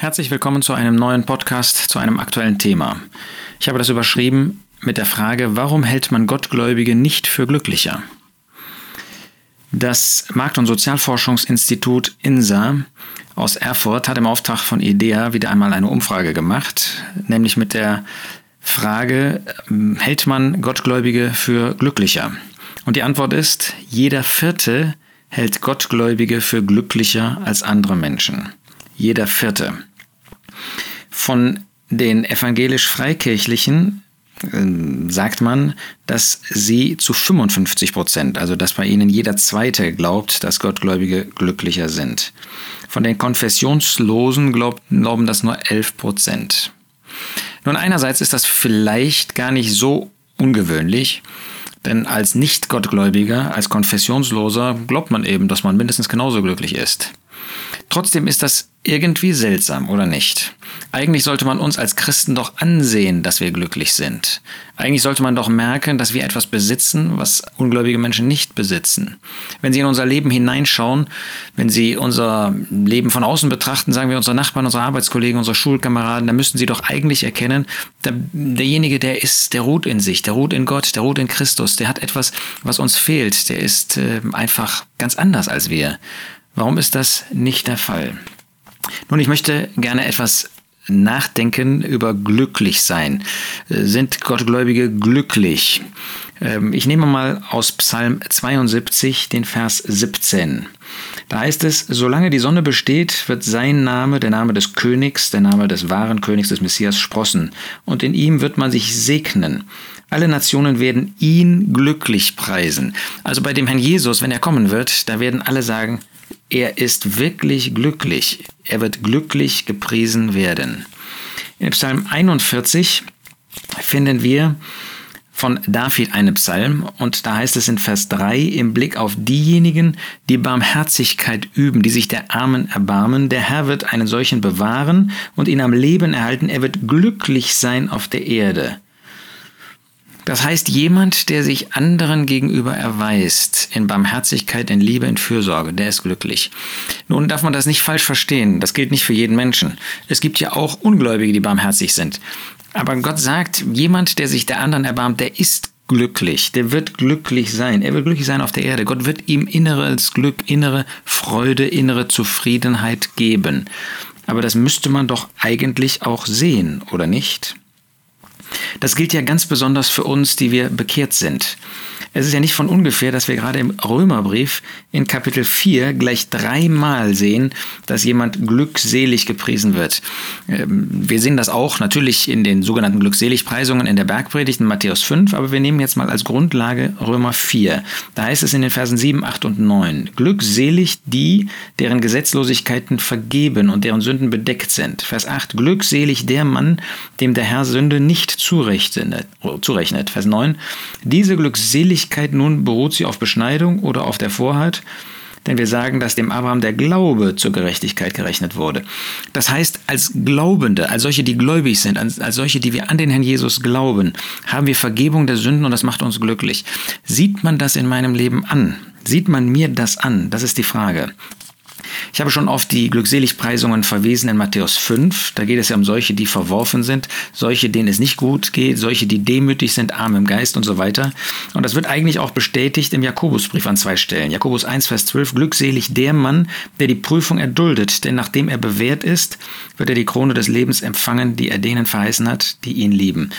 Herzlich willkommen zu einem neuen Podcast zu einem aktuellen Thema. Ich habe das überschrieben mit der Frage, warum hält man Gottgläubige nicht für glücklicher? Das Markt- und Sozialforschungsinstitut INSA aus Erfurt hat im Auftrag von IDEA wieder einmal eine Umfrage gemacht, nämlich mit der Frage, hält man Gottgläubige für glücklicher? Und die Antwort ist, jeder Vierte hält Gottgläubige für glücklicher als andere Menschen. Jeder Vierte. Von den evangelisch-freikirchlichen äh, sagt man, dass sie zu 55 Prozent, also dass bei ihnen jeder Zweite glaubt, dass Gottgläubige glücklicher sind. Von den Konfessionslosen glaubt, glauben das nur 11 Prozent. Nun, einerseits ist das vielleicht gar nicht so ungewöhnlich, denn als Nicht-Gottgläubiger, als Konfessionsloser glaubt man eben, dass man mindestens genauso glücklich ist. Trotzdem ist das irgendwie seltsam, oder nicht? Eigentlich sollte man uns als Christen doch ansehen, dass wir glücklich sind. Eigentlich sollte man doch merken, dass wir etwas besitzen, was ungläubige Menschen nicht besitzen. Wenn sie in unser Leben hineinschauen, wenn sie unser Leben von außen betrachten, sagen wir unsere Nachbarn, unsere Arbeitskollegen, unsere Schulkameraden, dann müssten sie doch eigentlich erkennen, der, derjenige, der ist, der ruht in sich, der ruht in Gott, der ruht in Christus, der hat etwas, was uns fehlt, der ist äh, einfach ganz anders als wir. Warum ist das nicht der Fall? Nun, ich möchte gerne etwas nachdenken über glücklich sein. Sind Gottgläubige glücklich? Ähm, ich nehme mal aus Psalm 72 den Vers 17. Da heißt es, solange die Sonne besteht, wird sein Name, der Name des Königs, der Name des wahren Königs, des Messias sprossen, und in ihm wird man sich segnen. Alle Nationen werden ihn glücklich preisen. Also bei dem Herrn Jesus, wenn er kommen wird, da werden alle sagen, er ist wirklich glücklich. Er wird glücklich gepriesen werden. In Psalm 41 finden wir von David einen Psalm und da heißt es in Vers 3 im Blick auf diejenigen, die Barmherzigkeit üben, die sich der Armen erbarmen, der Herr wird einen solchen bewahren und ihn am Leben erhalten, er wird glücklich sein auf der Erde. Das heißt, jemand, der sich anderen gegenüber erweist, in Barmherzigkeit, in Liebe, in Fürsorge, der ist glücklich. Nun darf man das nicht falsch verstehen. Das gilt nicht für jeden Menschen. Es gibt ja auch Ungläubige, die barmherzig sind. Aber Gott sagt, jemand, der sich der anderen erbarmt, der ist glücklich, der wird glücklich sein. Er wird glücklich sein auf der Erde. Gott wird ihm inneres Glück, innere Freude, innere Zufriedenheit geben. Aber das müsste man doch eigentlich auch sehen, oder nicht? Das gilt ja ganz besonders für uns, die wir bekehrt sind. Es ist ja nicht von ungefähr, dass wir gerade im Römerbrief in Kapitel 4 gleich dreimal sehen, dass jemand glückselig gepriesen wird. Ähm, wir sehen das auch natürlich in den sogenannten Glückseligpreisungen in der Bergpredigt in Matthäus 5, aber wir nehmen jetzt mal als Grundlage Römer 4. Da heißt es in den Versen 7, 8 und 9, glückselig die, deren Gesetzlosigkeiten vergeben und deren Sünden bedeckt sind. Vers 8, glückselig der Mann, dem der Herr Sünde nicht zurechnet. Vers 9, diese Glückseligkeit Seligkeit nun beruht sie auf Beschneidung oder auf der Vorheit? Denn wir sagen, dass dem Abraham der Glaube zur Gerechtigkeit gerechnet wurde. Das heißt, als Glaubende, als solche, die gläubig sind, als solche, die wir an den Herrn Jesus glauben, haben wir Vergebung der Sünden und das macht uns glücklich. Sieht man das in meinem Leben an? Sieht man mir das an? Das ist die Frage. Ich habe schon auf die Glückseligpreisungen verwiesen in Matthäus 5. Da geht es ja um solche, die verworfen sind, solche, denen es nicht gut geht, solche, die demütig sind, arm im Geist und so weiter. Und das wird eigentlich auch bestätigt im Jakobusbrief an zwei Stellen. Jakobus 1, Vers 12. Glückselig der Mann, der die Prüfung erduldet, denn nachdem er bewährt ist, wird er die Krone des Lebens empfangen, die er denen verheißen hat, die ihn lieben.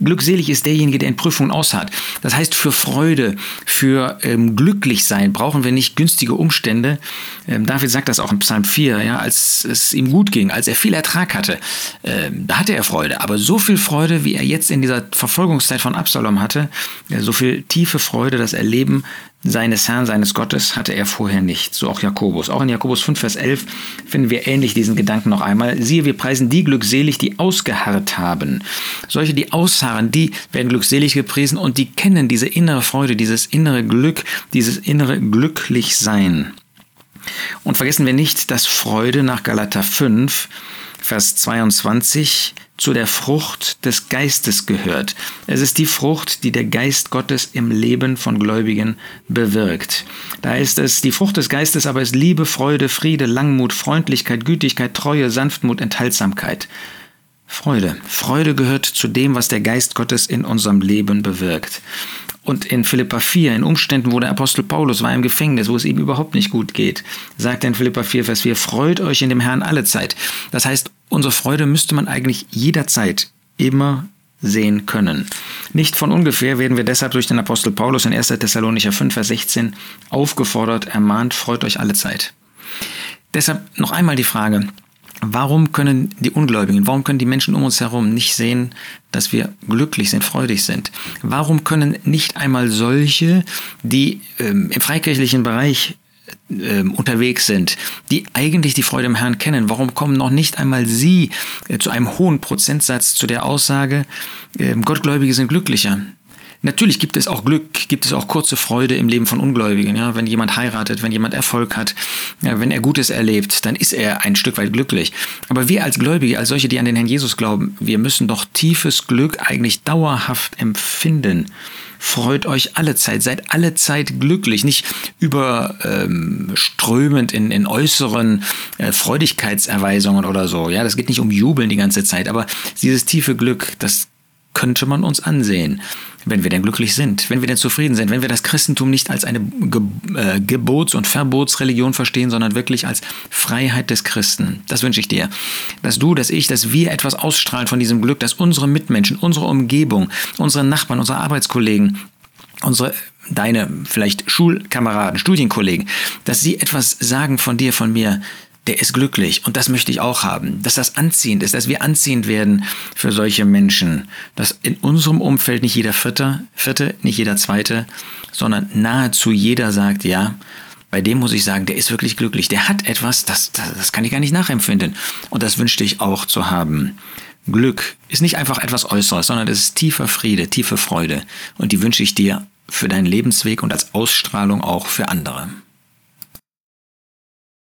Glückselig ist derjenige, der in Prüfungen aushat. Das heißt, für Freude, für ähm, glücklich sein brauchen wir nicht günstige Umstände. Ähm, David sagt das auch in Psalm 4, ja, als es ihm gut ging, als er viel Ertrag hatte, äh, da hatte er Freude. Aber so viel Freude, wie er jetzt in dieser Verfolgungszeit von Absalom hatte, äh, so viel tiefe Freude, das Erleben seines Herrn, seines Gottes hatte er vorher nicht. So auch Jakobus. Auch in Jakobus 5, Vers 11 finden wir ähnlich diesen Gedanken noch einmal. Siehe, wir preisen die glückselig, die ausgeharrt haben. Solche, die ausharren, die werden glückselig gepriesen und die kennen diese innere Freude, dieses innere Glück, dieses innere Glücklichsein. Und vergessen wir nicht, dass Freude nach Galater 5, Vers 22 zu der Frucht des Geistes gehört. Es ist die Frucht, die der Geist Gottes im Leben von Gläubigen bewirkt. Da ist es, die Frucht des Geistes aber ist Liebe, Freude, Friede, Langmut, Freundlichkeit, Gütigkeit, Treue, Sanftmut, Enthaltsamkeit. Freude. Freude gehört zu dem, was der Geist Gottes in unserem Leben bewirkt. Und in Philippa 4, in Umständen, wo der Apostel Paulus war im Gefängnis, wo es ihm überhaupt nicht gut geht, sagt er in Philippa 4, Vers 4, freut euch in dem Herrn alle Zeit. Das heißt, unsere Freude müsste man eigentlich jederzeit immer sehen können. Nicht von ungefähr werden wir deshalb durch den Apostel Paulus in 1. Thessalonicher 5, Vers 16 aufgefordert, ermahnt, freut euch alle Zeit. Deshalb noch einmal die Frage, Warum können die Ungläubigen, warum können die Menschen um uns herum nicht sehen, dass wir glücklich sind, freudig sind? Warum können nicht einmal solche, die ähm, im freikirchlichen Bereich ähm, unterwegs sind, die eigentlich die Freude im Herrn kennen, warum kommen noch nicht einmal sie äh, zu einem hohen Prozentsatz zu der Aussage, äh, Gottgläubige sind glücklicher? Natürlich gibt es auch Glück, gibt es auch kurze Freude im Leben von Ungläubigen. Ja? Wenn jemand heiratet, wenn jemand Erfolg hat, ja, wenn er Gutes erlebt, dann ist er ein Stück weit glücklich. Aber wir als Gläubige, als solche, die an den Herrn Jesus glauben, wir müssen doch tiefes Glück eigentlich dauerhaft empfinden. Freut euch alle Zeit, seid alle Zeit glücklich, nicht überströmend ähm, in, in äußeren äh, Freudigkeitserweisungen oder so. Ja, das geht nicht um Jubeln die ganze Zeit, aber dieses tiefe Glück, das könnte man uns ansehen, wenn wir denn glücklich sind, wenn wir denn zufrieden sind, wenn wir das Christentum nicht als eine Ge äh, Gebots- und Verbotsreligion verstehen, sondern wirklich als Freiheit des Christen. Das wünsche ich dir. Dass du, dass ich, dass wir etwas ausstrahlen von diesem Glück, dass unsere Mitmenschen, unsere Umgebung, unsere Nachbarn, unsere Arbeitskollegen, unsere deine vielleicht Schulkameraden, Studienkollegen, dass sie etwas sagen von dir, von mir, der ist glücklich und das möchte ich auch haben, dass das anziehend ist, dass wir anziehend werden für solche Menschen, dass in unserem Umfeld nicht jeder Vierte, Vierte, nicht jeder Zweite, sondern nahezu jeder sagt, ja, bei dem muss ich sagen, der ist wirklich glücklich, der hat etwas, das, das, das kann ich gar nicht nachempfinden. Und das wünschte ich auch zu haben. Glück ist nicht einfach etwas Äußeres, sondern es ist tiefer Friede, tiefe Freude. Und die wünsche ich dir für deinen Lebensweg und als Ausstrahlung auch für andere.